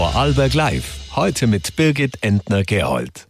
Vorarlberg Live. Heute mit Birgit Entner-Gerold.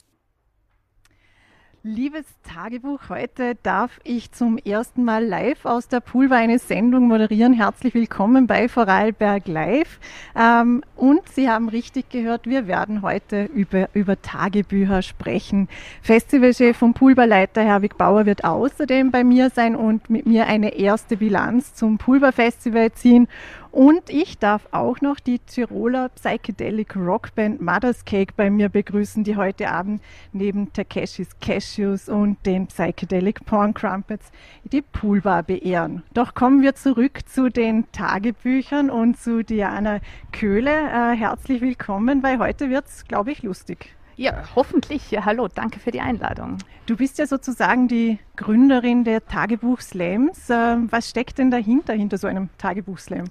Liebes Tagebuch, heute darf ich zum ersten Mal live aus der Poolbar eine Sendung moderieren. Herzlich willkommen bei Vorarlberg Live. Ähm, und Sie haben richtig gehört, wir werden heute über, über Tagebücher sprechen. Festivalchef vom Poolbarleiter Herwig Bauer wird außerdem bei mir sein und mit mir eine erste Bilanz zum Poolbar Festival ziehen. Und ich darf auch noch die Tiroler Psychedelic Rockband Mother's Cake bei mir begrüßen, die heute Abend neben Takeshis Cashews und den Psychedelic Porn Crumpets die Poolbar beehren. Doch kommen wir zurück zu den Tagebüchern und zu Diana Köhle. Äh, herzlich willkommen, weil heute wird's, glaube ich, lustig. Ja, hoffentlich. Ja, hallo, danke für die Einladung. Du bist ja sozusagen die Gründerin der Tagebuch-Slams. Äh, was steckt denn dahinter, hinter so einem Tagebuch-Slam?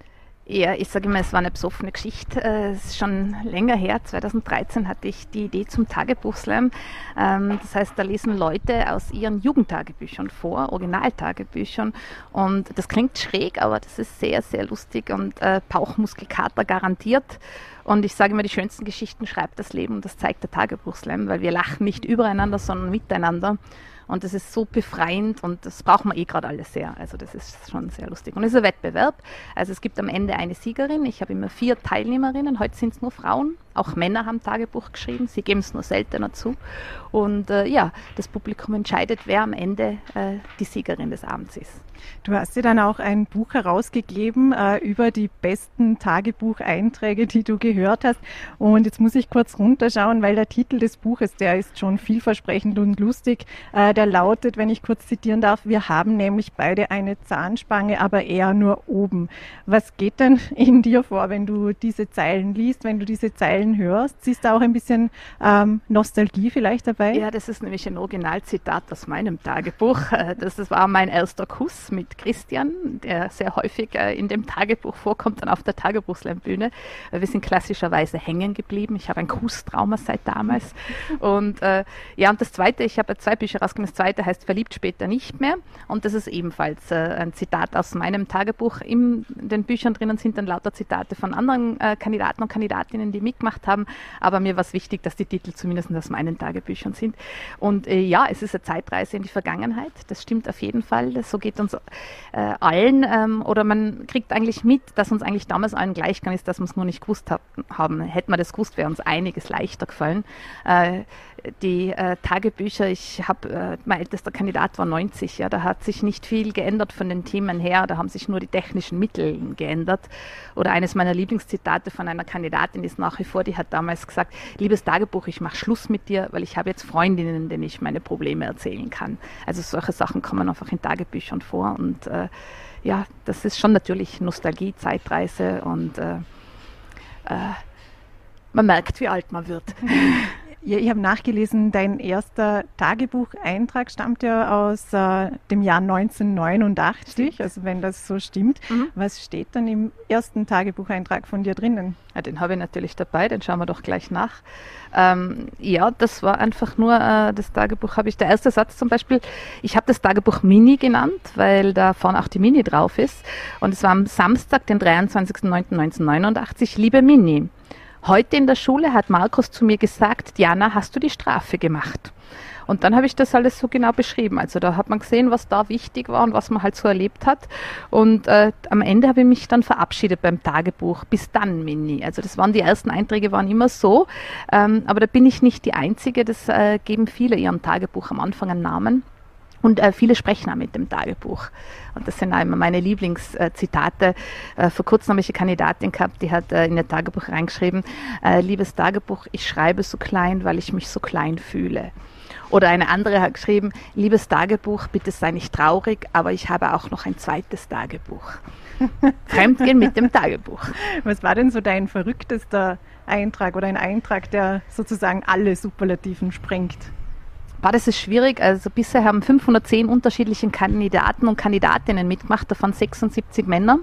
Ja, ich sage immer, es war eine besoffene Geschichte. Äh, es ist schon länger her. 2013 hatte ich die Idee zum Tagebuchslam. Ähm, das heißt, da lesen Leute aus ihren Jugendtagebüchern vor, Originaltagebüchern. Und das klingt schräg, aber das ist sehr, sehr lustig und äh, Bauchmuskelkater garantiert. Und ich sage immer, die schönsten Geschichten schreibt das Leben und das zeigt der Tagebuchslam, weil wir lachen nicht übereinander, sondern miteinander. Und das ist so befreiend und das braucht man eh gerade alles sehr. Also das ist schon sehr lustig. Und es ist ein Wettbewerb. Also es gibt am Ende eine Siegerin. Ich habe immer vier Teilnehmerinnen. Heute sind es nur Frauen. Auch Männer haben Tagebuch geschrieben. Sie geben es nur seltener zu. Und äh, ja, das Publikum entscheidet, wer am Ende äh, die Siegerin des Abends ist. Du hast dir dann auch ein Buch herausgegeben äh, über die besten Tagebucheinträge, die du gehört hast. Und jetzt muss ich kurz runterschauen, weil der Titel des Buches, der ist schon vielversprechend und lustig. Äh, der lautet, wenn ich kurz zitieren darf, wir haben nämlich beide eine Zahnspange, aber eher nur oben. Was geht denn in dir vor, wenn du diese Zeilen liest, wenn du diese Zeilen hörst? Siehst du auch ein bisschen ähm, Nostalgie vielleicht dabei? Ja, das ist nämlich ein Originalzitat aus meinem Tagebuch. Äh, das war mein erster Kuss mit Christian, der sehr häufig äh, in dem Tagebuch vorkommt, dann auf der Tagebuchslambühne. Wir sind klassischerweise hängen geblieben. Ich habe ein Kusstrauma seit damals. Und äh, ja, und das zweite, ich habe zwei Bücher rausgegeben. Das zweite heißt Verliebt später nicht mehr. Und das ist ebenfalls äh, ein Zitat aus meinem Tagebuch. In den Büchern drinnen sind dann lauter Zitate von anderen äh, Kandidaten und Kandidatinnen, die mitgemacht haben. Aber mir war es wichtig, dass die Titel zumindest aus meinen Tagebüchern sind. Und äh, ja, es ist eine Zeitreise in die Vergangenheit. Das stimmt auf jeden Fall. So geht uns äh, allen ähm, oder man kriegt eigentlich mit, dass uns eigentlich damals allen gleich kann, ist, dass wir es nur nicht gewusst hab, haben. Hätten wir das gewusst, wäre uns einiges leichter gefallen. Äh, die äh, Tagebücher, ich habe, mein ältester Kandidat war 90, ja, da hat sich nicht viel geändert von den Themen her, da haben sich nur die technischen Mittel geändert. Oder eines meiner Lieblingszitate von einer Kandidatin ist nach wie vor, die hat damals gesagt, liebes Tagebuch, ich mache Schluss mit dir, weil ich habe jetzt Freundinnen, denen ich meine Probleme erzählen kann. Also solche Sachen kommen einfach in Tagebüchern vor und äh, ja, das ist schon natürlich Nostalgie, Zeitreise und äh, äh, man merkt, wie alt man wird. Ja, ich habe nachgelesen, dein erster Tagebucheintrag stammt ja aus äh, dem Jahr 1989, stimmt. also wenn das so stimmt. Mhm. Was steht dann im ersten Tagebucheintrag von dir drinnen? Ja, den habe ich natürlich dabei, den schauen wir doch gleich nach. Ähm, ja, das war einfach nur, äh, das Tagebuch habe ich, der erste Satz zum Beispiel, ich habe das Tagebuch Mini genannt, weil da vorne auch die Mini drauf ist. Und es war am Samstag, den 23.09.1989, liebe Mini. Heute in der Schule hat Markus zu mir gesagt, Diana, hast du die Strafe gemacht? Und dann habe ich das alles so genau beschrieben. Also da hat man gesehen, was da wichtig war und was man halt so erlebt hat. Und äh, am Ende habe ich mich dann verabschiedet beim Tagebuch. Bis dann, Mini. Also das waren die ersten Einträge, waren immer so. Ähm, aber da bin ich nicht die Einzige. Das äh, geben viele ihrem Tagebuch am Anfang einen Namen. Und äh, viele sprechen auch mit dem Tagebuch. Und das sind auch immer meine Lieblingszitate. Äh, vor kurzem habe ich eine Kandidatin gehabt, die hat äh, in ihr Tagebuch reingeschrieben, äh, liebes Tagebuch, ich schreibe so klein, weil ich mich so klein fühle. Oder eine andere hat geschrieben, liebes Tagebuch, bitte sei nicht traurig, aber ich habe auch noch ein zweites Tagebuch. Fremdgehen mit dem Tagebuch. Was war denn so dein verrücktester Eintrag oder ein Eintrag, der sozusagen alle Superlativen sprengt? War das ist schwierig. Also bisher haben 510 unterschiedliche Kandidaten und Kandidatinnen mitgemacht, davon 76 Männer.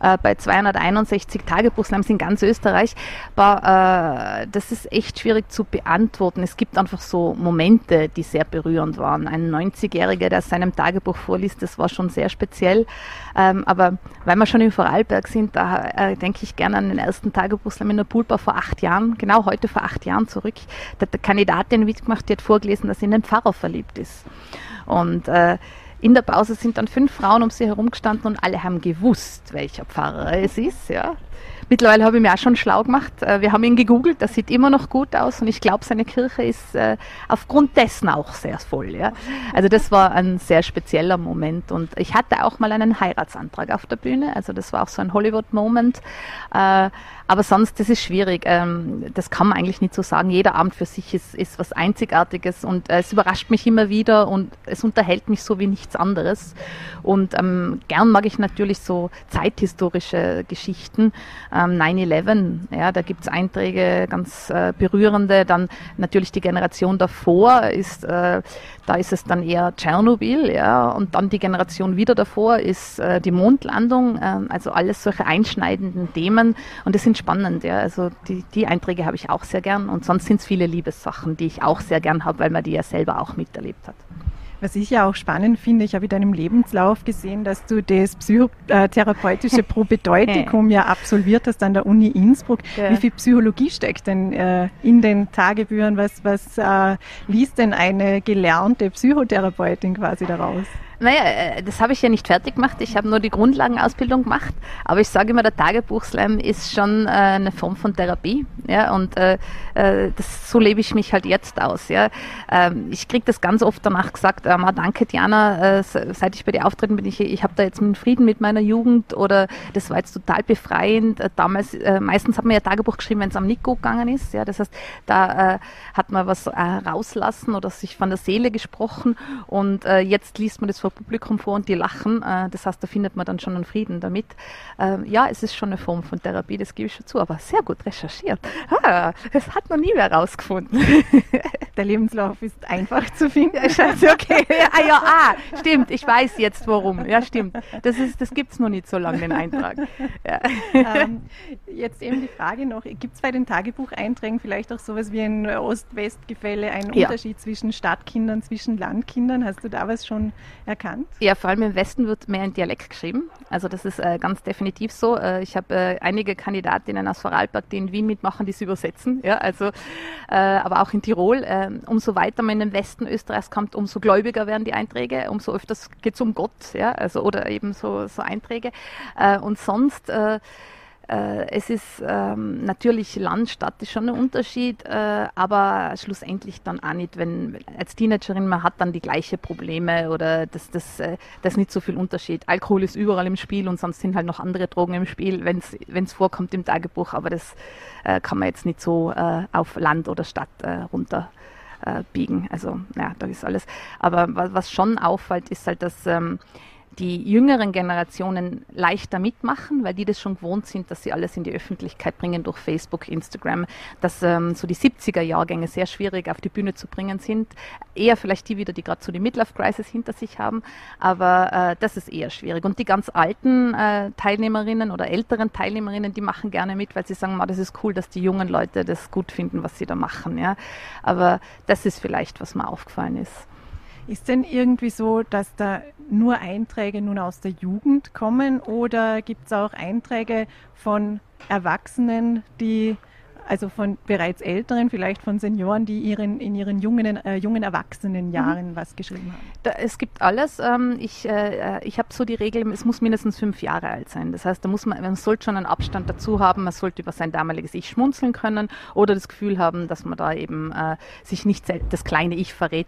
Äh, bei 261 Tagebuchslams in ganz Österreich. Aber äh, das ist echt schwierig zu beantworten. Es gibt einfach so Momente, die sehr berührend waren. Ein 90-Jähriger, der seinem Tagebuch vorliest, das war schon sehr speziell. Ähm, aber weil wir schon im Vorarlberg sind, da äh, denke ich gerne an den ersten Tagebuchslam in der Pulpa vor acht Jahren, genau heute vor acht Jahren zurück. Da hat der Kandidatin mitgemacht, die hat vorgelesen, dass sie in den Pfarrer verliebt ist. Und äh, in der Pause sind dann fünf Frauen um sie herum gestanden und alle haben gewusst, welcher Pfarrer es ist. Ja. Mittlerweile habe ich mir auch schon schlau gemacht. Äh, wir haben ihn gegoogelt, das sieht immer noch gut aus und ich glaube, seine Kirche ist äh, aufgrund dessen auch sehr voll. Ja. Also das war ein sehr spezieller Moment und ich hatte auch mal einen Heiratsantrag auf der Bühne, also das war auch so ein Hollywood-Moment. Äh, aber sonst, das ist schwierig. Ähm, das kann man eigentlich nicht so sagen. Jeder Abend für sich ist, ist was Einzigartiges und es überrascht mich immer wieder und es unterhält mich so wie nichts anderes. Und ähm, gern mag ich natürlich so zeithistorische Geschichten. Ähm, 9-11, ja, da gibt es Einträge, ganz äh, berührende. Dann natürlich die Generation davor ist, äh, da ist es dann eher Tschernobyl, ja, und dann die Generation wieder davor ist äh, die Mondlandung, äh, also alles solche einschneidenden Themen. Und das sind spannend, ja. Also die, die Einträge habe ich auch sehr gern und sonst sind es viele Liebessachen, die ich auch sehr gern habe, weil man die ja selber auch miterlebt hat. Was ich ja auch spannend finde, ich habe in deinem Lebenslauf gesehen, dass du das psychotherapeutische Probedeutikum ja absolviert hast an der Uni Innsbruck. Ja. Wie viel Psychologie steckt denn äh, in den Tagebüchern? Was, was äh, liest denn eine gelernte Psychotherapeutin quasi daraus? Naja, äh, das habe ich ja nicht fertig gemacht. Ich habe nur die Grundlagenausbildung gemacht. Aber ich sage immer, der Tagebuchslam ist schon äh, eine Form von Therapie. Ja, und äh, äh, das, so lebe ich mich halt jetzt aus. Ja. Ähm, ich kriege das ganz oft danach gesagt, ähm, danke Diana, äh, seit ich bei dir auftreten bin, ich, ich habe da jetzt einen Frieden mit meiner Jugend oder das war jetzt total befreiend. Äh, damals, meistens hat man ja Tagebuch geschrieben, wenn es am Nico gegangen ist. Ja. Das heißt, da hat man was rauslassen oder sich von der Seele gesprochen und jetzt liest man das vor vor Publikum vor und die lachen. Äh, das heißt, da findet man dann schon einen Frieden damit. Äh, ja, es ist schon eine Form von Therapie, das gebe ich schon zu, aber sehr gut recherchiert. Ah, das hat man nie mehr rausgefunden. Der Lebenslauf ist einfach zu finden. Scheiße, okay. ah, ja, ah, stimmt, ich weiß jetzt warum. Ja, stimmt. Das, das gibt es noch nicht so lange, den Eintrag. Ja. Ähm, jetzt eben die Frage noch, gibt es bei den Tagebucheinträgen vielleicht auch sowas wie ein Ost-West-Gefälle, einen ja. Unterschied zwischen Stadtkindern, zwischen Landkindern? Hast du da was schon erkannt? Erkannt? Ja, vor allem im Westen wird mehr in Dialekt geschrieben. Also das ist äh, ganz definitiv so. Äh, ich habe äh, einige Kandidatinnen aus Vorarlberg, die in Wien mitmachen, die es übersetzen. Ja, also, äh, aber auch in Tirol. Äh, umso weiter man in den Westen Österreichs kommt, umso gläubiger werden die Einträge, umso öfters geht es um Gott. Ja, also, oder eben so, so Einträge. Äh, und sonst äh, es ist ähm, natürlich Land, Stadt ist schon ein Unterschied, äh, aber schlussendlich dann auch nicht, wenn als Teenagerin man hat dann die gleichen Probleme oder das, das, äh, das ist nicht so viel Unterschied. Alkohol ist überall im Spiel und sonst sind halt noch andere Drogen im Spiel, wenn es vorkommt im Tagebuch, aber das äh, kann man jetzt nicht so äh, auf Land oder Stadt äh, runter biegen. Also ja, da ist alles. Aber was, was schon auffällt, ist halt, dass ähm, die jüngeren Generationen leichter mitmachen, weil die das schon gewohnt sind, dass sie alles in die Öffentlichkeit bringen durch Facebook, Instagram, dass ähm, so die 70er Jahrgänge sehr schwierig auf die Bühne zu bringen sind. Eher vielleicht die wieder, die gerade so die Midlife Crisis hinter sich haben, aber äh, das ist eher schwierig. Und die ganz alten äh, Teilnehmerinnen oder älteren Teilnehmerinnen, die machen gerne mit, weil sie sagen, das ist cool, dass die jungen Leute das gut finden, was sie da machen. Ja. Aber das ist vielleicht, was mir aufgefallen ist. Ist denn irgendwie so, dass da nur Einträge nun aus der Jugend kommen oder gibt es auch Einträge von Erwachsenen, die also von bereits Älteren, vielleicht von Senioren, die ihren, in ihren jungen, äh, jungen Erwachsenenjahren mhm. was geschrieben haben? Da, es gibt alles. Ähm, ich äh, ich habe so die Regel, es muss mindestens fünf Jahre alt sein. Das heißt, da muss man, man sollte schon einen Abstand dazu haben, man sollte über sein damaliges Ich schmunzeln können oder das Gefühl haben, dass man da eben äh, sich nicht das kleine Ich verrät.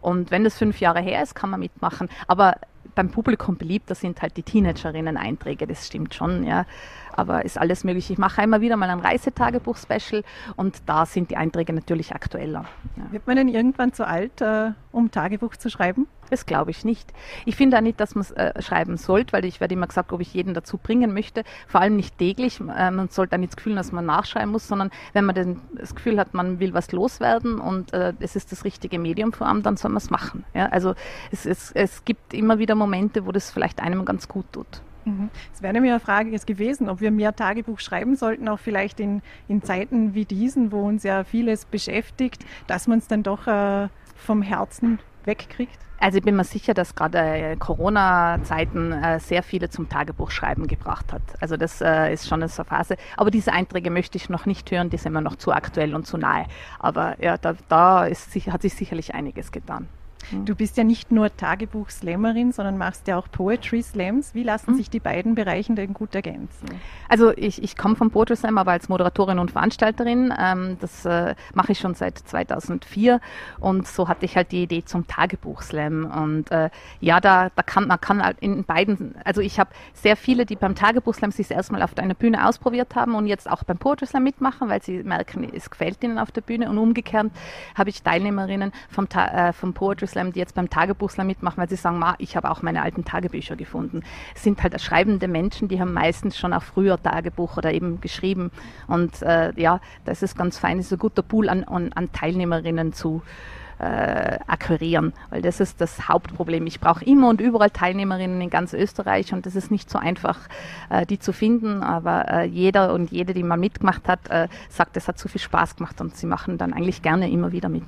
Und wenn das fünf Jahre her ist, kann man mitmachen. Aber beim Publikum beliebter sind halt die Teenagerinnen-Einträge, das stimmt schon, ja aber ist alles möglich. Ich mache immer wieder mal ein Reisetagebuch-Special und da sind die Einträge natürlich aktueller. Ja. Wird man denn irgendwann zu alt, äh, um Tagebuch zu schreiben? Das glaube ich nicht. Ich finde auch nicht, dass man es äh, schreiben sollte, weil ich werde immer gesagt, ob ich jeden dazu bringen möchte. Vor allem nicht täglich. Äh, man sollte dann nicht das Gefühl, dass man nachschreiben muss, sondern wenn man den, das Gefühl hat, man will was loswerden und äh, es ist das richtige Medium für einen, dann soll man es machen. Ja? Also es, es, es gibt immer wieder Momente, wo das vielleicht einem ganz gut tut. Mhm. Es wäre nämlich eine Frage jetzt gewesen, ob wir mehr Tagebuch schreiben sollten, auch vielleicht in, in Zeiten wie diesen, wo uns ja vieles beschäftigt, dass man es dann doch äh, vom Herzen wegkriegt. Also ich bin mir sicher, dass gerade äh, Corona-Zeiten äh, sehr viele zum Tagebuchschreiben gebracht hat. Also das äh, ist schon eine Phase. Aber diese Einträge möchte ich noch nicht hören, die sind mir noch zu aktuell und zu nahe. Aber ja, da, da ist, hat sich sicherlich einiges getan. Mhm. Du bist ja nicht nur Tagebuch-Slammerin, sondern machst ja auch Poetry-Slams. Wie lassen mhm. sich die beiden Bereiche denn gut ergänzen? Also ich, ich komme vom Poetry Slam, aber als Moderatorin und Veranstalterin. Ähm, das äh, mache ich schon seit 2004 und so hatte ich halt die Idee zum Tagebuch-Slam. Und äh, ja, da, da kann man kann halt in beiden, also ich habe sehr viele, die beim Tagebuch-Slam sich erstmal auf einer Bühne ausprobiert haben und jetzt auch beim Poetry Slam mitmachen, weil sie merken, es gefällt ihnen auf der Bühne. Und umgekehrt habe ich Teilnehmerinnen vom, äh, vom Poetry Slam, die jetzt beim Tagebuchslam mitmachen, weil sie sagen, Ma, ich habe auch meine alten Tagebücher gefunden. Es sind halt schreibende Menschen, die haben meistens schon auch früher Tagebuch oder eben geschrieben. Und äh, ja, das ist ganz fein, das ist ein guter Pool an, an, an Teilnehmerinnen zu äh, akquirieren, weil das ist das Hauptproblem. Ich brauche immer und überall Teilnehmerinnen in ganz Österreich und das ist nicht so einfach, äh, die zu finden, aber äh, jeder und jede, die mal mitgemacht hat, äh, sagt, es hat so viel Spaß gemacht und sie machen dann eigentlich gerne immer wieder mit.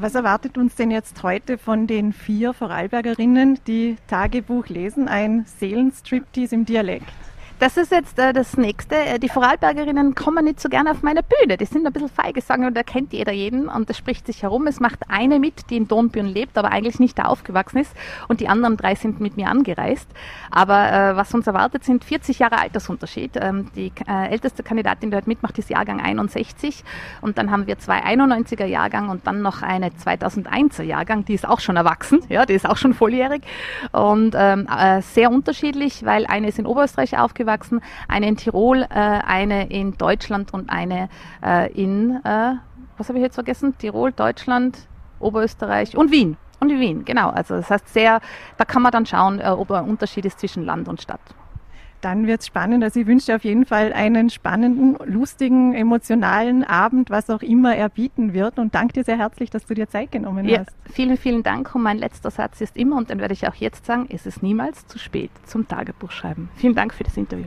Was erwartet uns denn jetzt heute von den vier Vorarlbergerinnen, die Tagebuch lesen? Ein Seelenstriptease im Dialekt. Das ist jetzt äh, das Nächste. Äh, die Vorarlbergerinnen kommen nicht so gerne auf meine Bühne. Die sind ein bisschen feige, sagen, und da kennt jeder jeden und das spricht sich herum. Es macht eine mit, die in Dornbirn lebt, aber eigentlich nicht da aufgewachsen ist und die anderen drei sind mit mir angereist. Aber äh, was uns erwartet, sind 40 Jahre Altersunterschied. Ähm, die äh, älteste Kandidatin, die heute mitmacht, ist Jahrgang 61 und dann haben wir zwei 91er Jahrgang und dann noch eine 2001er Jahrgang, die ist auch schon erwachsen, ja, die ist auch schon volljährig und ähm, äh, sehr unterschiedlich, weil eine ist in Oberösterreich aufgewachsen, aufgewachsen, eine in Tirol, äh, eine in Deutschland und eine äh, in, äh, was habe ich jetzt vergessen? Tirol, Deutschland, Oberösterreich und Wien. Und Wien, genau. Also das heißt sehr, da kann man dann schauen, ob ein Unterschied ist zwischen Land und Stadt. Dann wird es spannend. Also ich wünsche dir auf jeden Fall einen spannenden, lustigen, emotionalen Abend, was auch immer er bieten wird. Und danke dir sehr herzlich, dass du dir Zeit genommen ja, hast. Vielen, vielen Dank. Und mein letzter Satz ist immer, und den werde ich auch jetzt sagen, es ist niemals zu spät zum Tagebuchschreiben. Vielen Dank für das Interview.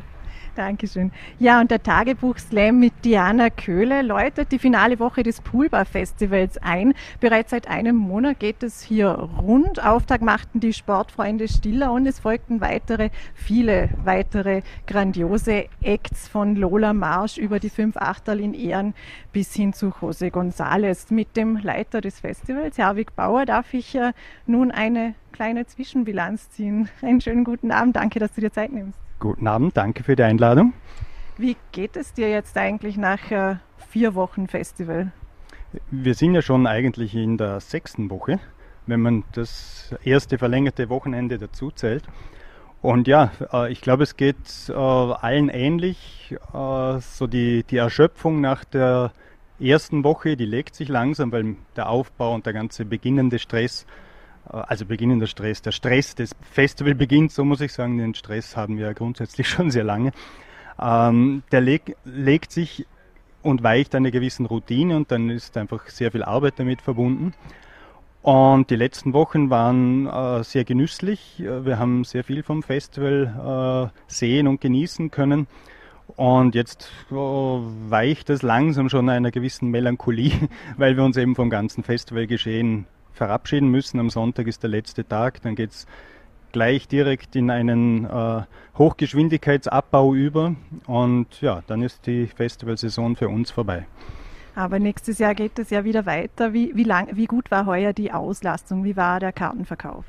Dankeschön. Ja, und der Tagebuch-Slam mit Diana Köhle läutet die finale Woche des Poolbar Festivals ein. Bereits seit einem Monat geht es hier rund. Auftakt machten die Sportfreunde Stiller und es folgten weitere, viele weitere grandiose Acts von Lola Marsch über die fünf Achterl in Ehren bis hin zu José González. Mit dem Leiter des Festivals, Herwig Bauer, darf ich äh, nun eine kleine Zwischenbilanz ziehen. Einen schönen guten Abend. Danke, dass du dir Zeit nimmst. Guten Abend, danke für die Einladung. Wie geht es dir jetzt eigentlich nach äh, vier Wochen Festival? Wir sind ja schon eigentlich in der sechsten Woche, wenn man das erste verlängerte Wochenende dazu zählt. Und ja, äh, ich glaube, es geht äh, allen ähnlich. Äh, so die, die Erschöpfung nach der ersten Woche, die legt sich langsam, weil der Aufbau und der ganze beginnende Stress also beginnender Stress, der Stress des Festivalbeginns, so muss ich sagen, den Stress haben wir grundsätzlich schon sehr lange. Ähm, der leg, legt sich und weicht einer gewissen Routine und dann ist einfach sehr viel Arbeit damit verbunden. Und die letzten Wochen waren äh, sehr genüsslich. Äh, wir haben sehr viel vom Festival äh, sehen und genießen können. Und jetzt äh, weicht es langsam schon einer gewissen Melancholie, weil wir uns eben vom ganzen Festivalgeschehen verabschieden müssen. Am Sonntag ist der letzte Tag, dann geht es gleich direkt in einen äh, Hochgeschwindigkeitsabbau über und ja, dann ist die Festivalsaison für uns vorbei. Aber nächstes Jahr geht es ja wieder weiter. Wie, wie, lang, wie gut war heuer die Auslastung? Wie war der Kartenverkauf?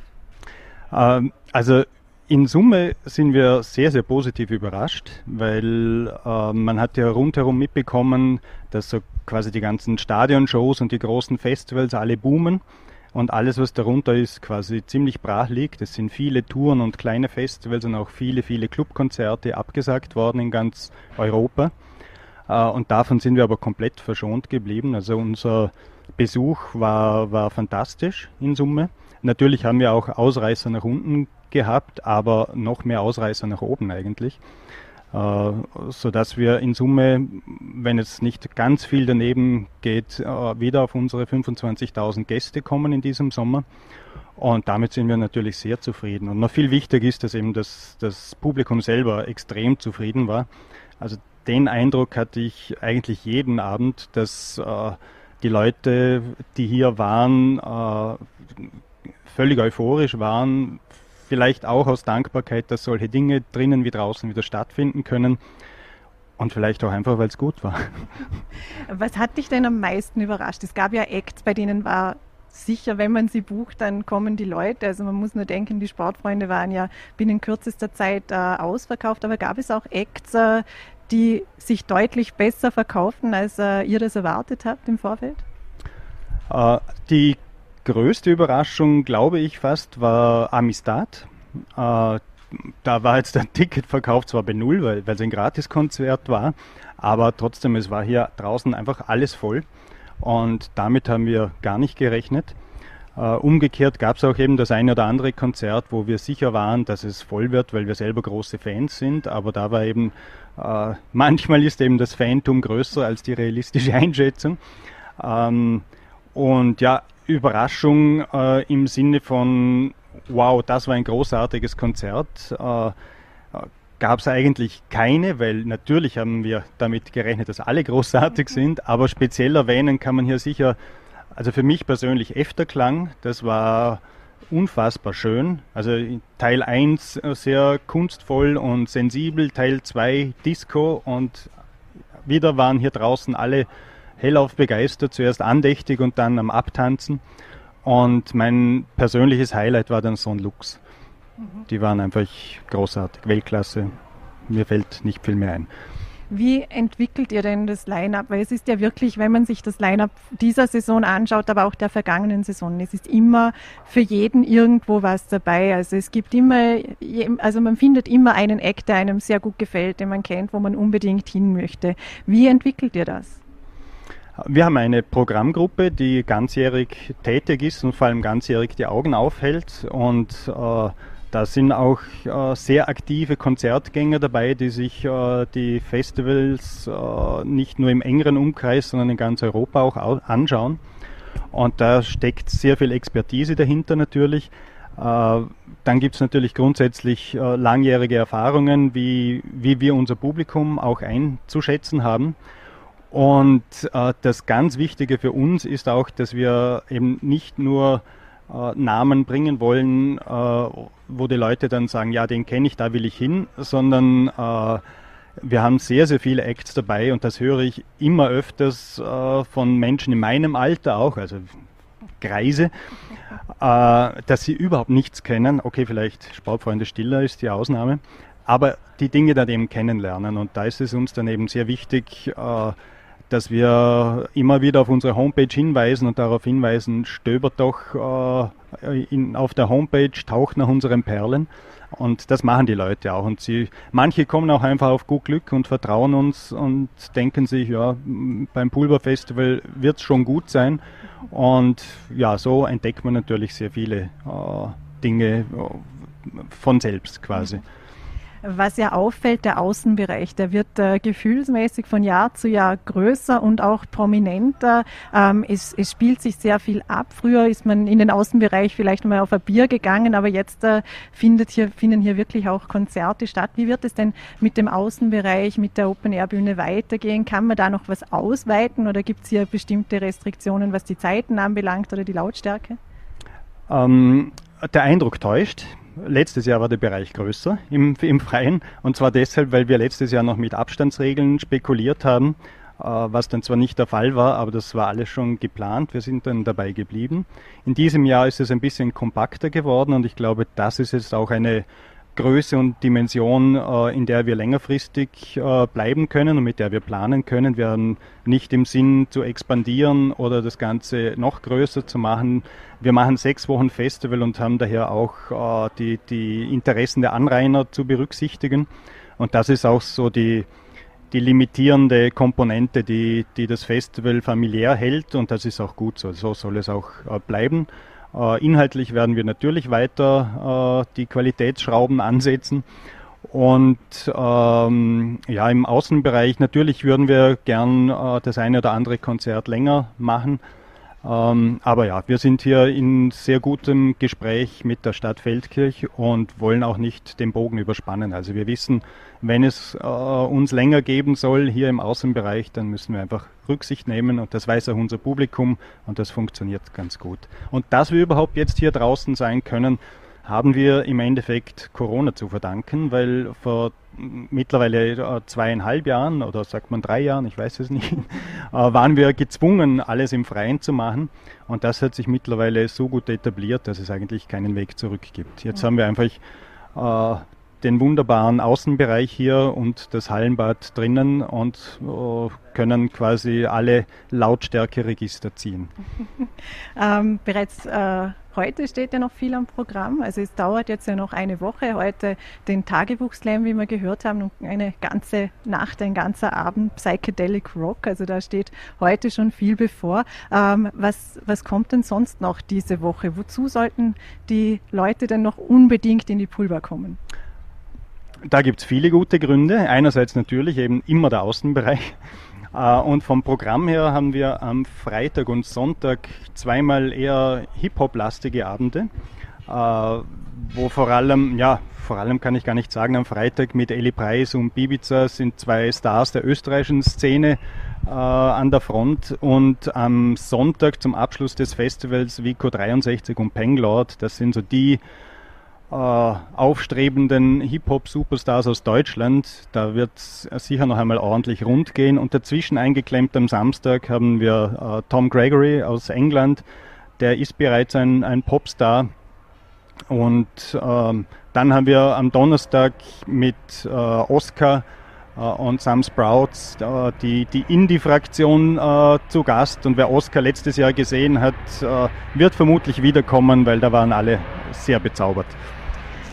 Ähm, also in Summe sind wir sehr, sehr positiv überrascht, weil äh, man hat ja rundherum mitbekommen, dass so quasi die ganzen Stadionshows und die großen Festivals alle boomen und alles, was darunter ist, quasi ziemlich brach liegt. Es sind viele Touren und kleine Festivals und auch viele, viele Clubkonzerte abgesagt worden in ganz Europa. Äh, und davon sind wir aber komplett verschont geblieben. Also unser Besuch war, war fantastisch in Summe. Natürlich haben wir auch Ausreißer nach unten gehabt, aber noch mehr Ausreißer nach oben eigentlich. Äh, sodass wir in Summe, wenn es nicht ganz viel daneben geht, äh, wieder auf unsere 25.000 Gäste kommen in diesem Sommer. Und damit sind wir natürlich sehr zufrieden. Und noch viel wichtiger ist, dass eben das, das Publikum selber extrem zufrieden war. Also den Eindruck hatte ich eigentlich jeden Abend, dass äh, die Leute, die hier waren, äh, völlig euphorisch waren, vielleicht auch aus Dankbarkeit, dass solche Dinge drinnen wie draußen wieder stattfinden können. Und vielleicht auch einfach, weil es gut war. Was hat dich denn am meisten überrascht? Es gab ja Acts, bei denen war sicher, wenn man sie bucht, dann kommen die Leute. Also man muss nur denken, die Sportfreunde waren ja binnen kürzester Zeit äh, ausverkauft, aber gab es auch Acts, äh, die sich deutlich besser verkaufen, als äh, ihr das erwartet habt im Vorfeld? Äh, die größte Überraschung, glaube ich fast, war Amistad. Äh, da war jetzt der Ticketverkauf zwar bei Null, weil, es ein Gratiskonzert war, aber trotzdem, es war hier draußen einfach alles voll und damit haben wir gar nicht gerechnet. Uh, umgekehrt gab es auch eben das eine oder andere Konzert, wo wir sicher waren, dass es voll wird, weil wir selber große Fans sind. Aber da war eben, uh, manchmal ist eben das Phantom größer als die realistische Einschätzung. Um, ähm, und ja, Überraschung uh, im Sinne von, wow, das war ein großartiges Konzert gab es eigentlich keine, weil natürlich haben wir damit gerechnet, dass alle großartig mhm. sind, aber speziell erwähnen kann man hier sicher, also für mich persönlich Efterklang, das war unfassbar schön. Also Teil 1 sehr kunstvoll und sensibel, Teil 2 Disco und wieder waren hier draußen alle hellauf begeistert, zuerst andächtig und dann am Abtanzen. Und mein persönliches Highlight war dann Son Lux. Mhm. Die waren einfach großartig, Weltklasse. Mir fällt nicht viel mehr ein. Wie entwickelt ihr denn das Line-up? Weil es ist ja wirklich, wenn man sich das Line-up dieser Saison anschaut, aber auch der vergangenen Saison, es ist immer für jeden irgendwo was dabei. Also es gibt immer, also man findet immer einen Act, der einem sehr gut gefällt, den man kennt, wo man unbedingt hin möchte. Wie entwickelt ihr das? Wir haben eine Programmgruppe, die ganzjährig tätig ist und vor allem ganzjährig die Augen aufhält und äh, da sind auch äh, sehr aktive Konzertgänger dabei, die sich äh, die Festivals äh, nicht nur im engeren Umkreis, sondern in ganz Europa auch anschauen. Und da steckt sehr viel Expertise dahinter natürlich. Äh, dann gibt es natürlich grundsätzlich äh, langjährige Erfahrungen, wie, wie wir unser Publikum auch einzuschätzen haben. Und äh, das ganz Wichtige für uns ist auch, dass wir eben nicht nur äh, Namen bringen wollen, äh, wo die Leute dann sagen, ja, den kenne ich, da will ich hin, sondern äh, wir haben sehr, sehr viele Acts dabei und das höre ich immer öfters äh, von Menschen in meinem Alter auch, also Greise, äh, dass sie überhaupt nichts kennen. Okay, vielleicht Sportfreunde Stiller ist die Ausnahme, aber die Dinge dann eben kennenlernen und da ist es uns dann eben sehr wichtig, dass wir immer wieder auf unsere Homepage hinweisen und darauf hinweisen, stöbert doch äh, in, auf der Homepage, taucht nach unseren Perlen. Und das machen die Leute auch. Und sie, manche kommen auch einfach auf gut Glück und vertrauen uns und denken sich, ja, beim Pulverfestival wird es schon gut sein. Und ja, so entdeckt man natürlich sehr viele äh, Dinge äh, von selbst quasi. Mhm. Was ja auffällt, der Außenbereich, der wird äh, gefühlsmäßig von Jahr zu Jahr größer und auch prominenter. Ähm, es, es, spielt sich sehr viel ab. Früher ist man in den Außenbereich vielleicht mal auf ein Bier gegangen, aber jetzt äh, findet hier, finden hier wirklich auch Konzerte statt. Wie wird es denn mit dem Außenbereich, mit der Open-Air-Bühne weitergehen? Kann man da noch was ausweiten oder gibt es hier bestimmte Restriktionen, was die Zeiten anbelangt oder die Lautstärke? Ähm, der Eindruck täuscht. Letztes Jahr war der Bereich größer im, im Freien und zwar deshalb, weil wir letztes Jahr noch mit Abstandsregeln spekuliert haben, äh, was dann zwar nicht der Fall war, aber das war alles schon geplant. Wir sind dann dabei geblieben. In diesem Jahr ist es ein bisschen kompakter geworden und ich glaube, das ist jetzt auch eine Größe und Dimension, äh, in der wir längerfristig äh, bleiben können und mit der wir planen können. Wir haben nicht im Sinn zu expandieren oder das Ganze noch größer zu machen. Wir machen sechs Wochen Festival und haben daher auch äh, die, die Interessen der Anrainer zu berücksichtigen. Und das ist auch so die, die limitierende Komponente, die, die das Festival familiär hält und das ist auch gut so. So soll es auch bleiben. Äh, inhaltlich werden wir natürlich weiter äh, die Qualitätsschrauben ansetzen. Und ähm, ja, im Außenbereich natürlich würden wir gern äh, das eine oder andere Konzert länger machen. Ähm, aber ja, wir sind hier in sehr gutem Gespräch mit der Stadt Feldkirch und wollen auch nicht den Bogen überspannen. Also wir wissen, wenn es äh, uns länger geben soll hier im Außenbereich, dann müssen wir einfach Rücksicht nehmen und das weiß auch unser Publikum und das funktioniert ganz gut. Und dass wir überhaupt jetzt hier draußen sein können, haben wir im Endeffekt Corona zu verdanken, weil vor mittlerweile äh, zweieinhalb Jahren oder sagt man drei Jahren, ich weiß es nicht, äh, waren wir gezwungen, alles im Freien zu machen. Und das hat sich mittlerweile so gut etabliert, dass es eigentlich keinen Weg zurück gibt. Jetzt haben wir einfach äh, den wunderbaren Außenbereich hier und das Hallenbad drinnen und äh, können quasi alle Lautstärkeregister ziehen. ähm, bereits äh, heute steht ja noch viel am Programm. Also es dauert jetzt ja noch eine Woche. Heute den Tagebuchslam, wie wir gehört haben, und eine ganze Nacht, ein ganzer Abend Psychedelic Rock. Also da steht heute schon viel bevor. Ähm, was, was kommt denn sonst noch diese Woche? Wozu sollten die Leute denn noch unbedingt in die Pulver kommen? Da gibt es viele gute Gründe. Einerseits natürlich eben immer der Außenbereich. Äh, und vom Programm her haben wir am Freitag und Sonntag zweimal eher Hip-Hop-lastige Abende, äh, wo vor allem, ja, vor allem kann ich gar nicht sagen, am Freitag mit Eli Preis und Bibiza sind zwei Stars der österreichischen Szene äh, an der Front und am Sonntag zum Abschluss des Festivals Vico 63 und Penglord, das sind so die äh, aufstrebenden Hip-Hop-Superstars aus Deutschland. Da wird es sicher noch einmal ordentlich rund gehen. Und dazwischen eingeklemmt am Samstag haben wir äh, Tom Gregory aus England. Der ist bereits ein, ein Popstar. Und ähm, dann haben wir am Donnerstag mit äh, Oscar äh, und Sam Sprouts äh, die, die Indie-Fraktion zu Gast. Und wer Oscar letztes Jahr gesehen hat, wird vermutlich wiederkommen, weil da waren alle sehr bezaubert.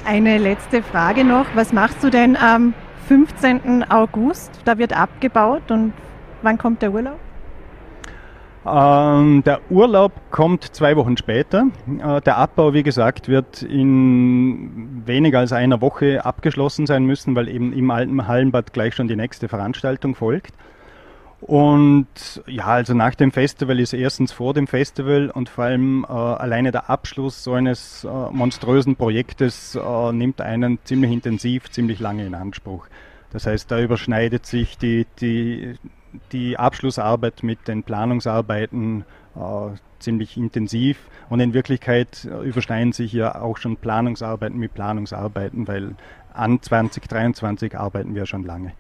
Eine letzte Frage noch. Was machst du denn am 15. August? Da wird abgebaut und wann kommt der Urlaub? Ähm, der Urlaub kommt zwei Wochen später. Äh, der Abbau, wie gesagt, wird in weniger als einer Woche abgeschlossen sein müssen, weil eben im alten Hallenbad gleich schon die nächste Veranstaltung folgt. Und ja, also nach dem Festival ist erstens vor dem Festival und vor allem äh, alleine der Abschluss so eines äh, monströsen Projektes äh, nimmt einen ziemlich intensiv, ziemlich lange in Anspruch. Das heißt, da überschneidet sich die, die, die Abschlussarbeit mit den Planungsarbeiten äh, ziemlich intensiv und in Wirklichkeit äh, überschneiden sich ja auch schon Planungsarbeiten mit Planungsarbeiten, weil an 2023 arbeiten wir schon lange.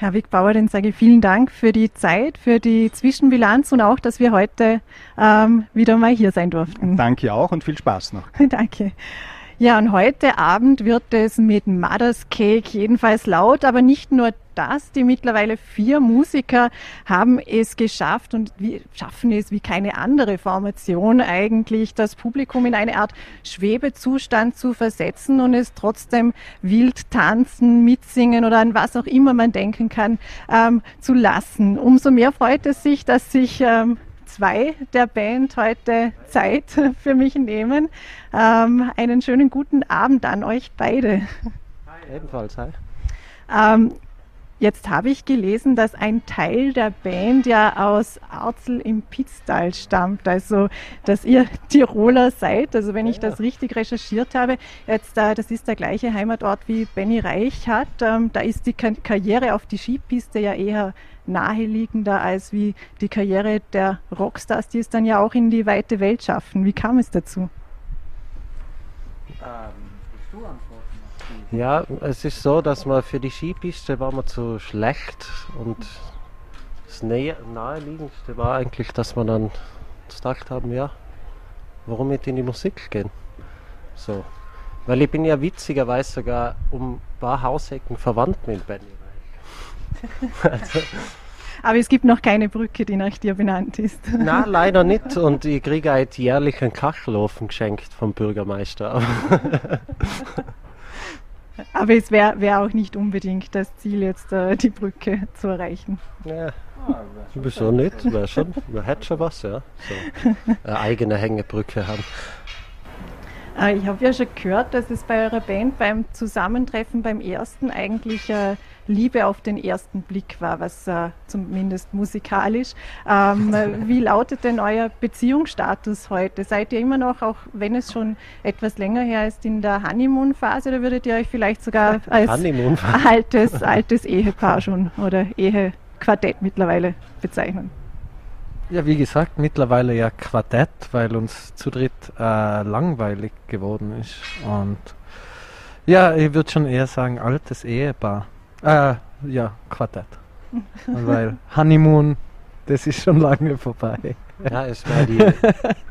Herr Wigbauer, dann sage ich vielen Dank für die Zeit, für die Zwischenbilanz und auch, dass wir heute ähm, wieder mal hier sein durften. Danke auch und viel Spaß noch. Danke. Ja, und heute Abend wird es mit Mother's Cake jedenfalls laut, aber nicht nur das. Die mittlerweile vier Musiker haben es geschafft und wir schaffen es wie keine andere Formation eigentlich, das Publikum in eine Art Schwebezustand zu versetzen und es trotzdem wild tanzen, mitsingen oder an was auch immer man denken kann, ähm, zu lassen. Umso mehr freut es sich, dass sich ähm, zwei der Band heute Zeit für mich nehmen. Ähm, einen schönen guten Abend an euch beide. Hi. Ebenfalls, hi. Ähm, Jetzt habe ich gelesen, dass ein Teil der Band ja aus Arzel im Pitztal stammt, also dass ihr Tiroler seid. Also wenn ich ja. das richtig recherchiert habe, jetzt äh, das ist der gleiche Heimatort wie Benny Reich hat. Ähm, da ist die Karriere auf die Skipiste ja eher naheliegender als wie die Karriere der Rockstars, die es dann ja auch in die weite Welt schaffen. Wie kam es dazu? Ähm, du antworten? Ja, es ist so, dass man für die Skipiste war man zu schlecht und das naheliegendste war eigentlich, dass man dann gedacht haben, ja, warum nicht in die Musik gehen? So. Weil ich bin ja witzigerweise sogar um ein paar Hausecken verwandt mit Benny also, aber es gibt noch keine Brücke, die nach dir benannt ist. Nein, leider nicht. Und ich kriege halt jährlich einen Kachelofen geschenkt vom Bürgermeister. Aber es wäre wär auch nicht unbedingt das Ziel, jetzt äh, die Brücke zu erreichen. Ja, wieso nicht? Wäre schon, man hätte schon was, ja. So, eine eigene Hängebrücke haben. Äh, ich habe ja schon gehört, dass es bei eurer Band beim Zusammentreffen beim ersten eigentlich äh, Liebe auf den ersten Blick war, was äh, zumindest musikalisch. Ähm, wie lautet denn euer Beziehungsstatus heute? Seid ihr immer noch, auch wenn es schon etwas länger her ist, in der Honeymoon-Phase oder würdet ihr euch vielleicht sogar als altes, altes Ehepaar schon oder Ehequartett mittlerweile bezeichnen? Ja, wie gesagt, mittlerweile ja Quartett, weil uns zu dritt äh, langweilig geworden ist. Und ja, ich würde schon eher sagen, altes Ehepaar. Äh, ja, Quartett. weil Honeymoon, das ist schon lange vorbei. Ja, es mehr die,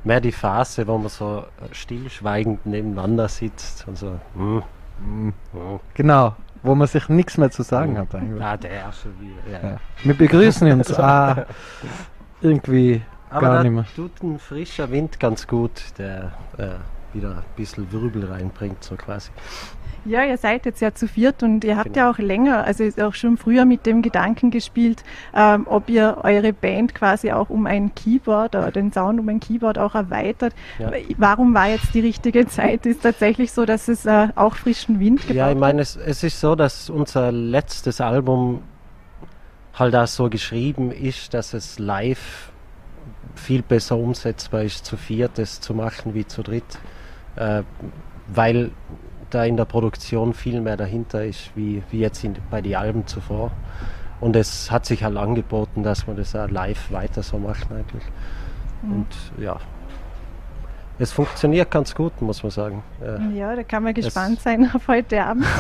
mehr die Phase, wo man so stillschweigend nebeneinander sitzt und so. Mm, mm, mm. Genau, wo man sich nichts mehr zu sagen hat eigentlich. Ah, der erste wieder. Ja. Ja. Wir begrüßen uns. ah, irgendwie Aber gar nicht mehr. tut ein frischer Wind ganz gut, der äh, wieder ein bisschen Wirbel reinbringt, so quasi. Ja, ihr seid jetzt ja zu viert und ihr habt genau. ja auch länger, also auch schon früher mit dem Gedanken gespielt, ähm, ob ihr eure Band quasi auch um ein Keyboard oder den Sound um ein Keyboard auch erweitert. Ja. Warum war jetzt die richtige Zeit? Ist tatsächlich so, dass es äh, auch frischen Wind gibt? Ja, ich meine, es, es ist so, dass unser letztes Album halt auch so geschrieben ist, dass es live viel besser umsetzbar ist, zu viert das zu machen wie zu dritt, äh, weil da in der Produktion viel mehr dahinter ist, wie, wie jetzt in, bei den Alben zuvor. Und es hat sich halt angeboten, dass man das auch live weiter so macht eigentlich. Mhm. Und ja, es funktioniert ganz gut, muss man sagen. Ja, ja da kann man gespannt es sein auf heute Abend.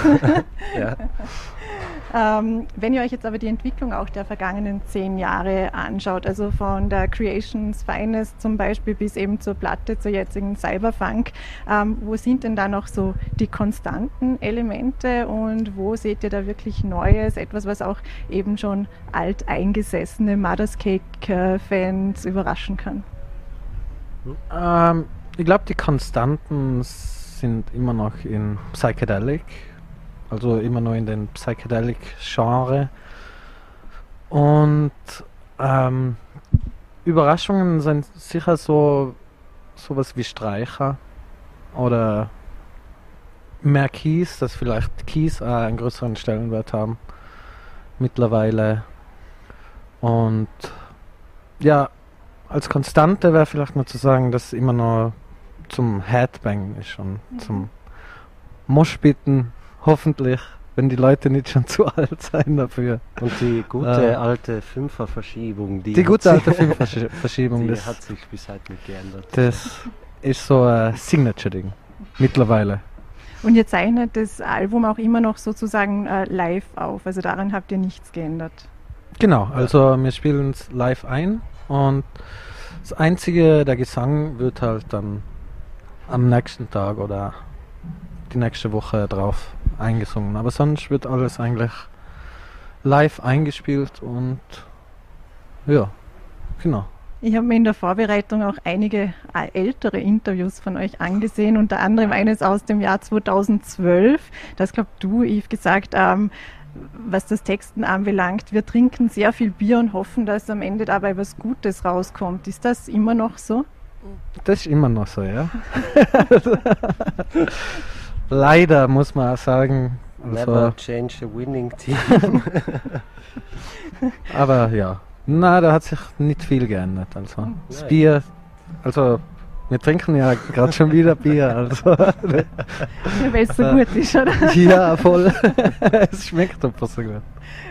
Ähm, wenn ihr euch jetzt aber die Entwicklung auch der vergangenen zehn Jahre anschaut, also von der Creations Finest zum Beispiel bis eben zur Platte, zur jetzigen Cyberfunk, ähm, wo sind denn da noch so die konstanten Elemente und wo seht ihr da wirklich Neues, etwas, was auch eben schon alteingesessene Mother's Cake-Fans überraschen kann? Ähm, ich glaube, die Konstanten sind immer noch in Psychedelic also immer nur in den Psychedelic-Genre. Und ähm, Überraschungen sind sicher so sowas wie Streicher oder mehr Keys, dass vielleicht Keys äh, einen größeren Stellenwert haben mittlerweile. Und ja, als Konstante wäre vielleicht nur zu sagen, dass immer nur zum Headbang ist und mhm. zum Moshbitten Hoffentlich, wenn die Leute nicht schon zu alt sein dafür. Und die gute äh, alte Fünferverschiebung, die, die gute alte Fünferverschiebung, die hat sich bis heute nicht geändert. Das ist so ein Signature-Ding mittlerweile. Und ihr zeichnet das Album auch immer noch sozusagen äh, live auf, also daran habt ihr nichts geändert. Genau, also wir spielen es live ein und das einzige, der Gesang wird halt dann am nächsten Tag oder die nächste Woche drauf eingesungen. Aber sonst wird alles eigentlich live eingespielt und ja, genau. Ich habe mir in der Vorbereitung auch einige äh, ältere Interviews von euch angesehen, unter anderem eines aus dem Jahr 2012. Das glaube du, Yves, gesagt, ähm, was das Texten anbelangt. Wir trinken sehr viel Bier und hoffen, dass am Ende dabei was Gutes rauskommt. Ist das immer noch so? Das ist immer noch so, ja. Leider muss man auch sagen. Also Never change a winning team. aber ja, na, da hat sich nicht viel geändert. Also das Bier, also wir trinken ja gerade schon wieder Bier. Also, ja, weil es so gut ist, oder? Ja, voll. es schmeckt einfach so gut.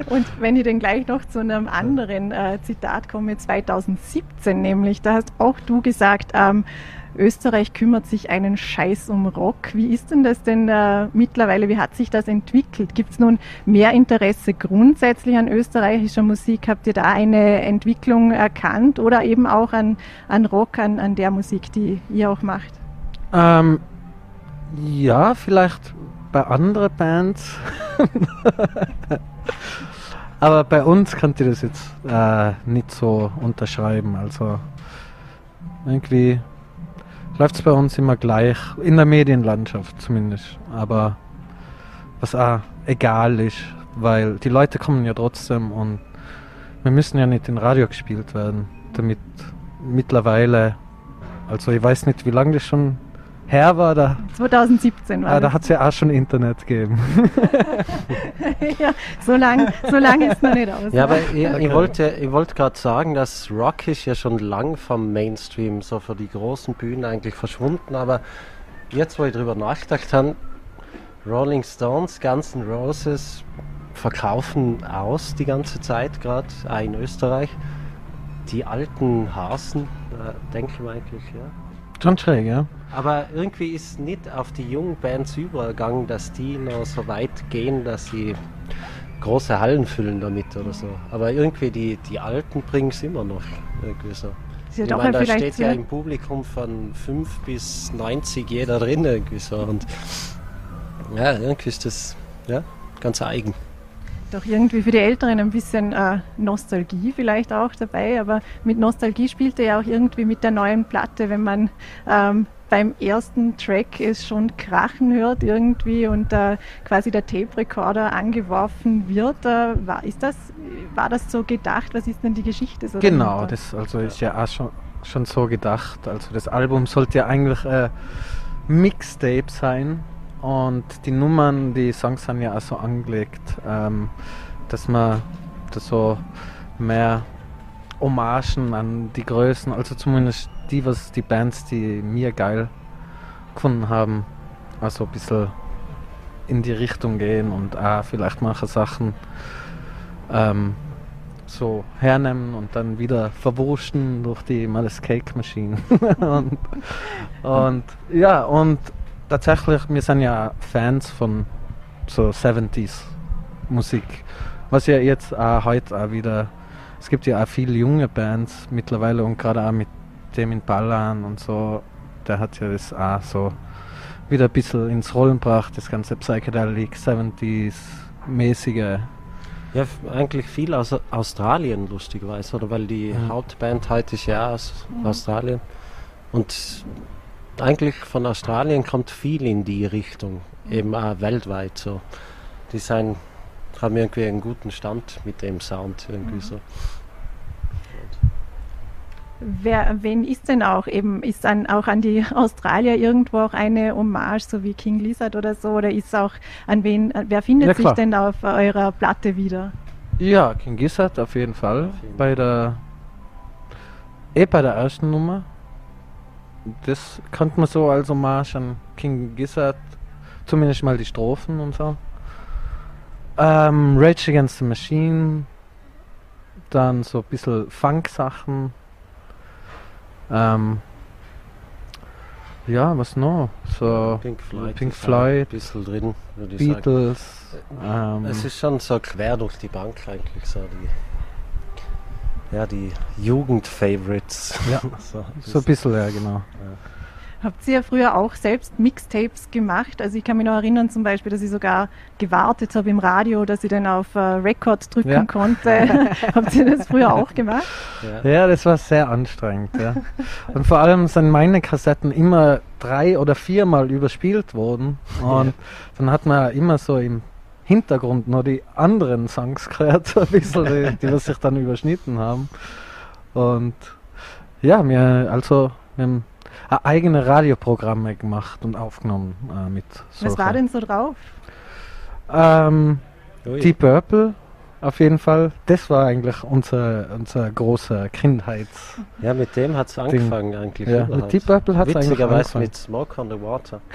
Und wenn ich dann gleich noch zu einem anderen äh, Zitat komme, 2017 nämlich, da hast auch du gesagt, ähm, Österreich kümmert sich einen Scheiß um Rock. Wie ist denn das denn äh, mittlerweile? Wie hat sich das entwickelt? Gibt es nun mehr Interesse grundsätzlich an österreichischer Musik? Habt ihr da eine Entwicklung erkannt oder eben auch an, an Rock, an, an der Musik, die ihr auch macht? Ähm, ja, vielleicht bei anderen Bands. Aber bei uns könnt ihr das jetzt äh, nicht so unterschreiben. Also irgendwie läuft es bei uns immer gleich, in der Medienlandschaft zumindest. Aber was auch egal ist, weil die Leute kommen ja trotzdem und wir müssen ja nicht in Radio gespielt werden, damit mittlerweile, also ich weiß nicht, wie lange das schon her war, da, 2017 war ah, da hat es ja auch schon Internet gegeben. ja, so lange so lang ist noch nicht aus. Ja, aber ich, ich wollte, ich wollte gerade sagen, dass Rock ist ja schon lang vom Mainstream, so für die großen Bühnen eigentlich verschwunden, aber jetzt, wo ich drüber nachgedacht habe, Rolling Stones, Guns N' Roses verkaufen aus die ganze Zeit, gerade auch in Österreich. Die alten Hasen, äh, denke ich mir eigentlich, ja. Schon schräg, ja. Aber irgendwie ist nicht auf die jungen Bands übergegangen, dass die noch so weit gehen, dass sie große Hallen füllen damit oder so. Aber irgendwie die, die Alten bringen es immer noch. Irgendwie so. Ja ich meine, da steht ja im Publikum von 5 bis 90 jeder drin irgendwie so. Und ja, irgendwie ist das ja, ganz eigen. doch irgendwie für die Älteren ein bisschen äh, Nostalgie vielleicht auch dabei, aber mit Nostalgie spielt er ja auch irgendwie mit der neuen Platte, wenn man ähm, beim ersten Track es schon krachen hört irgendwie und äh, quasi der Tape-Recorder angeworfen wird. Äh, war, ist das, war das so gedacht? Was ist denn die Geschichte so Genau, dahinter? das also ist ja auch schon, schon so gedacht. Also das Album sollte ja eigentlich äh, Mixtape sein und die Nummern, die Songs sind ja auch so angelegt, ähm, dass man das so mehr Hommagen an die Größen, also zumindest die, was die Bands, die mir geil gefunden haben, also ein bisschen in die Richtung gehen und auch vielleicht manche Sachen ähm, so hernehmen und dann wieder verwurschen durch die Malice Cake Machine. und, und ja, und tatsächlich, wir sind ja Fans von so 70s Musik, was ja jetzt auch heute auch wieder, es gibt ja auch viele junge Bands mittlerweile und gerade auch mit Demin Ballan und so, der hat ja das auch so wieder ein bisschen ins Rollen gebracht, das ganze Psychedelic 70s mäßige Ja, eigentlich viel aus Australien, lustigerweise, oder? Weil die Mhm. Hauptband heute ist ja aus Australien. Und eigentlich von Australien kommt viel in die Richtung, eben auch weltweit so. Die sein, haben irgendwie einen guten Stand mit dem Sound, irgendwie so. Wer, wen ist denn auch eben, ist an, auch an die Australier irgendwo auch eine Hommage, so wie King Lizard oder so, oder ist auch an wen, äh, wer findet Ja, sich denn auf eurer Platte wieder? Ja, King Gizzard auf jeden Fall. Auf jeden bei der eh bei der ersten Nummer. Das könnte man so als Hommage an King Gizzard, zumindest mal die Strophen und so. Ähm, Rage Against the Machine, dann so ein bisschen Funk-Sachen. Ähm, ja, was noch? So Pink Floyd. Pink Ein Floyd, bisschen drin, würde ich sagen. Beatles. Ähm, Es ist schon so quer durch die Bank eigentlich so die ja die Jugend-Favorites. Ja, so, so ein bisschen, ja, genau. Habt ihr früher auch selbst Mixtapes gemacht? Also ich kann mich noch erinnern zum Beispiel, dass ich sogar gewartet habe im Radio, dass ich dann auf äh, Record drücken Ja. konnte. Habt ihr das früher auch gemacht? ja. Ja, das war sehr anstrengend. Ja. Und vor allem sind meine Kassetten immer drei oder viermal überspielt worden. Und dann hat man immer so im Hintergrund noch die anderen Songs gehört, so ein bisschen, die, die was sich dann überschnitten haben. Und ja, wir also wir haben eigene Radioprogramme gemacht und aufgenommen äh, mit Was war solchen- denn so drauf? Ähm, Ui. Deep Purple auf jeden Fall. Das war eigentlich unser, unser großer Kindheits... Ja, mit dem hat es angefangen eigentlich. Ja, überhaupt. mit Deep Purple hat's eigentlich Witzigerweise angefangen. mit Smoke on the Water.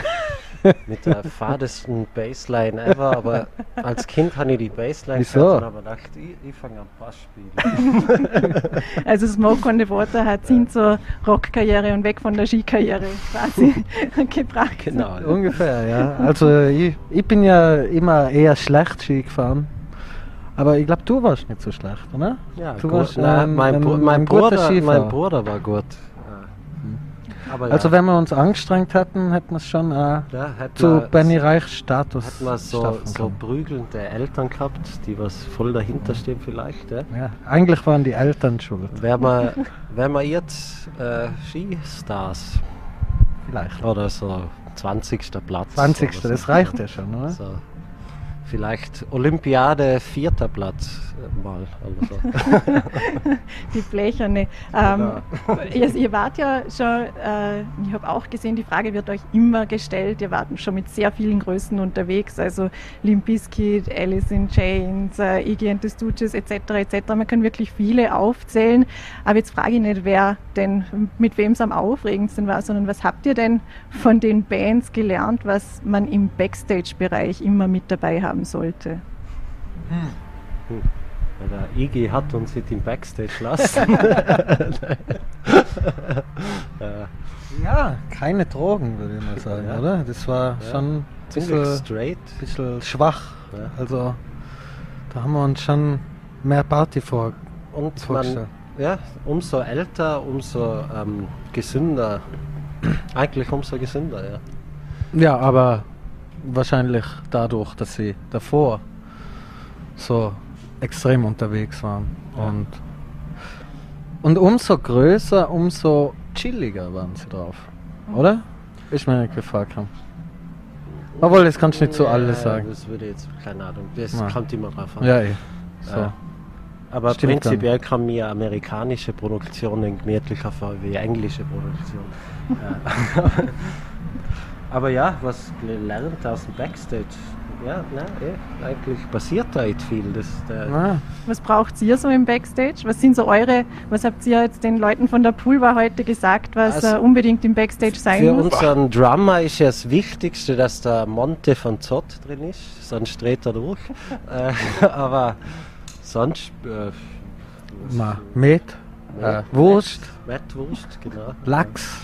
mit der fadesten Bassline ever, aber als Kind habe ich die Bassline Wieso? gehört und habe gedacht, ich, ich fange an Bass spielen. Also Smoke on the Water hat ihn zur Rockkarriere und weg von der Skikarriere quasi gebracht. genau. Ja. Ungefähr, ja. Also ich, ich bin ja immer eher schlecht Ski gefahren. Aber ich glaube, du warst nicht so schlecht, oder? Ja, Du gut. warst Nein, ein- mein, ein- ein mein, Bruder, mein Bruder war gut. Aber Also ja, wenn wir uns angestrengt hätten, hätten wir es schon äh, zu Benny Reich Status Hat man so, so prügelnde Eltern gehabt, die was voll dahinter stehen vielleicht. Ja? Ja, eigentlich waren die Eltern schuld. Wären wir, wär wir jetzt äh, Skistars Vielleicht. oder so 20. Platz. 20. oder so. Das reicht ja schon, oder? So. Vielleicht Olympiade vierter Platz. Mal oder so. die Blecherne. Ähm, ihr, ihr, wart ja schon, äh, ich habe auch gesehen, die Frage wird euch immer gestellt. Ihr wart schon mit sehr vielen Größen unterwegs, also Limp Bizkit, Alice in Chains, äh, Iggy and the Stooges etc. etc. Man kann wirklich viele aufzählen. Aber jetzt frage ich nicht, wer denn mit wem es am aufregendsten war, sondern was habt ihr denn von den Bands gelernt, was man im Backstage-Bereich immer mit dabei haben sollte? Hm. Hm. Der IG hat uns nicht im Backstage lassen. ja, keine Drogen, würde ich mal sagen, ja. oder? Das war ja. schon ein bisschen, straight. bisschen schwach. Ja. Also da haben wir uns schon mehr Party vor, Und vorgestellt. Man, ja, umso älter, umso ähm, gesünder. Eigentlich umso gesünder, ja. Ja, aber wahrscheinlich dadurch, dass sie davor so extrem unterwegs waren. Ja. Und, und umso größer, umso chilliger waren sie drauf. Oder? Ist mir nicht gefragt haben. Obwohl, das kannst du nicht zu so alles sagen. Das würde jetzt, keine Ahnung, das ja. kommt immer drauf an. Ja, eh. So. Ja. Aber Stimmt prinzipiell dann. kann mir amerikanische Produktionen gemütlicher vor wie englische Produktionen. Aber ja, was gelernt aus dem Backstage? Ja, nein, eh, eigentlich passiert da nicht viel. Das, ah. Was braucht ihr so im Backstage? Was sind so eure, was habt ihr jetzt den Leuten von der Poolbar heute gesagt, was also, uh, unbedingt im Backstage sein für muss? Für unseren Drummer ist ja das Wichtigste, dass der Monte von Zott drin ist, sonst dreht er durch. äh, aber sonst... Äh, Ma, Met, äh, Wurst. Mettwurst, genau. Lachs.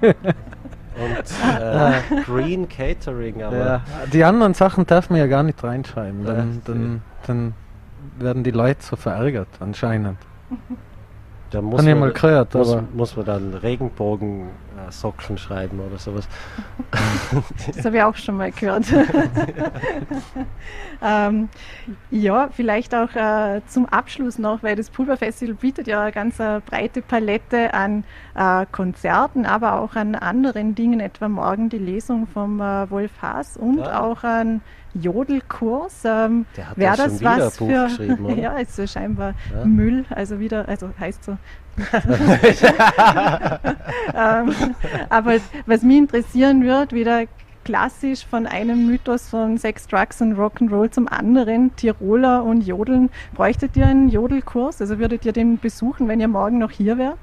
und äh, Green Catering. Aber ja. Die anderen Sachen darf man ja gar nicht reinschreiben. Dann, dann, dann werden die Leute so verärgert, anscheinend. Da muss, man, mal gehört, muss, muss man dann Regenbogen-Socken äh, schreiben oder sowas. Das habe ich auch schon mal gehört. ähm, ja, vielleicht auch äh, zum Abschluss noch, weil das Pulverfestival bietet ja eine ganz äh, breite Palette an äh, Konzerten, aber auch an anderen Dingen, etwa morgen die Lesung vom äh, Wolf Haas und ja. auch an Jodelkurs. Ähm, Wäre das was für. ja, ist so scheinbar ja. Müll, also wieder, also heißt so. Ähm, aber was mich interessieren wird, wieder klassisch von einem Mythos von Sex, Drugs und Rock'n'Roll zum anderen, Tiroler und Jodeln. Bräuchtet ihr einen Jodelkurs? Also würdet ihr den besuchen, wenn ihr morgen noch hier wärt?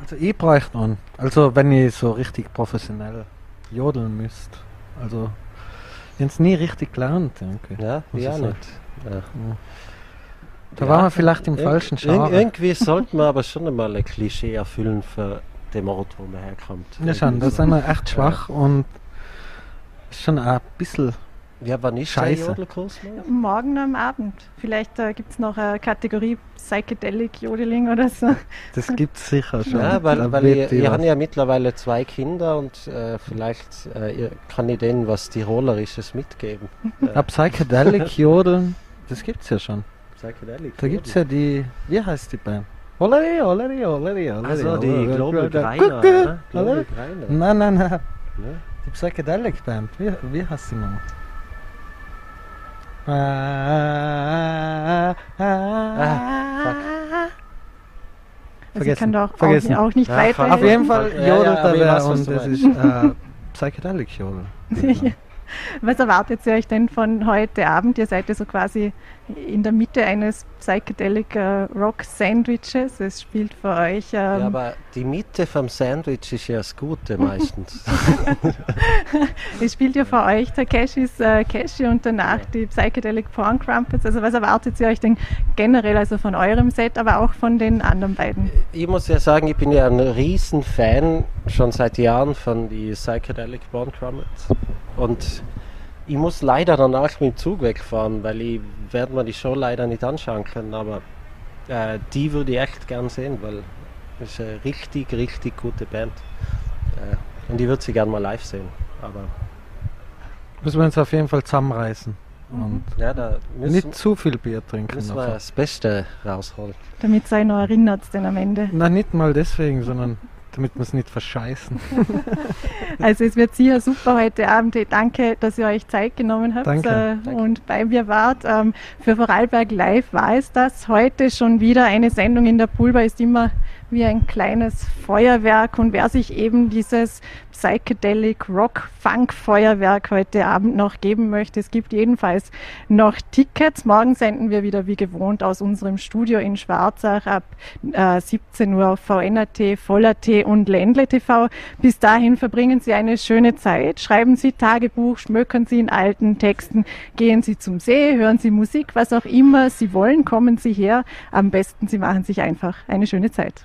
Also ich bräuchte einen. Also wenn ihr so richtig professionell jodeln müsst. Also ich habe es nie richtig gelernt, denke Ja, ja nicht. Ja. Da ja, waren wir vielleicht im falschen Genre. irgendwie sollten wir aber schon einmal ein Klischee erfüllen für den Ort, wo man herkommt. Ja schon, da sind wir echt schwach und schon ein bisschen ja, wann ist Scheiße. Morgen am Abend. Vielleicht äh, gibt es noch eine Kategorie Psychedelic Jodeling oder so. Das gibt es sicher schon. Ja, weil, weil ich, ich habe ja mittlerweile zwei Kinder und äh, vielleicht äh, kann ich denen was Tirolerisches mitgeben. äh. Psychedelic Jodeln, das gibt es ja schon. Psychedelic Da gibt es ja die, wie heißt die Band? Olleri, Olleri, Olleri, Olleri. Also die Global Greiner. Global Greiner. Nein, nein, nein. Die Psychedelic Band, wie, wie heißt die nochmal? Ah, ah, also ich kann doch Vergessen. auch, nicht ja, weiter. Auf jeden Fall jodelt ja, ja, er und das ist äh, Psychedelic Jodel. Was erwartet ihr euch denn von heute Abend? Ihr seid ja so quasi in der Mitte eines Psychedelic Rock Sandwiches. Es spielt für euch. Ähm ja, aber die Mitte vom Sandwich ist ja das Gute meistens. es spielt ja für euch Takeshis äh, Cashy und danach die Psychedelic Porn Crumpets. Also, was erwartet ihr euch denn generell, also von eurem Set, aber auch von den anderen beiden? Ich muss ja sagen, ich bin ja ein riesen Fan schon seit Jahren von die Psychedelic Porn Crumpets. Und ich muss leider danach mit dem Zug wegfahren, weil ich werde mir die Show leider nicht anschauen können, aber äh, die würde ich echt gern sehen, weil es ist eine richtig, richtig gute Band. Äh, und ich würde sie gerne mal live sehen. Aber müssen wir uns auf jeden Fall zusammenreißen. Und ja, da müssen, nicht zu viel Bier trinken. Müssen wir das Beste rausholen. Damit sei noch erinnert denn am Ende. Na, nicht mal deswegen, sondern damit wir es nicht verscheißen. also es wird sicher super heute Abend. Danke, dass ihr euch Zeit genommen habt Danke. Äh, und bei mir wart. Ähm, für Vorarlberg Live war es das. Heute schon wieder eine Sendung in der Pulver ist immer wie ein kleines Feuerwerk und wer sich eben dieses Psychedelic Rock Funk Feuerwerk heute Abend noch geben möchte, es gibt jedenfalls noch Tickets. Morgen senden wir wieder wie gewohnt aus unserem Studio in Schwarzach ab äh, 17 Uhr auf VNRT, Voller.t und Ländle TV. Bis dahin verbringen Sie eine schöne Zeit, schreiben Sie Tagebuch, schmökern Sie in alten Texten, gehen Sie zum See, hören Sie Musik, was auch immer Sie wollen, kommen Sie her. Am besten Sie machen sich einfach eine schöne Zeit.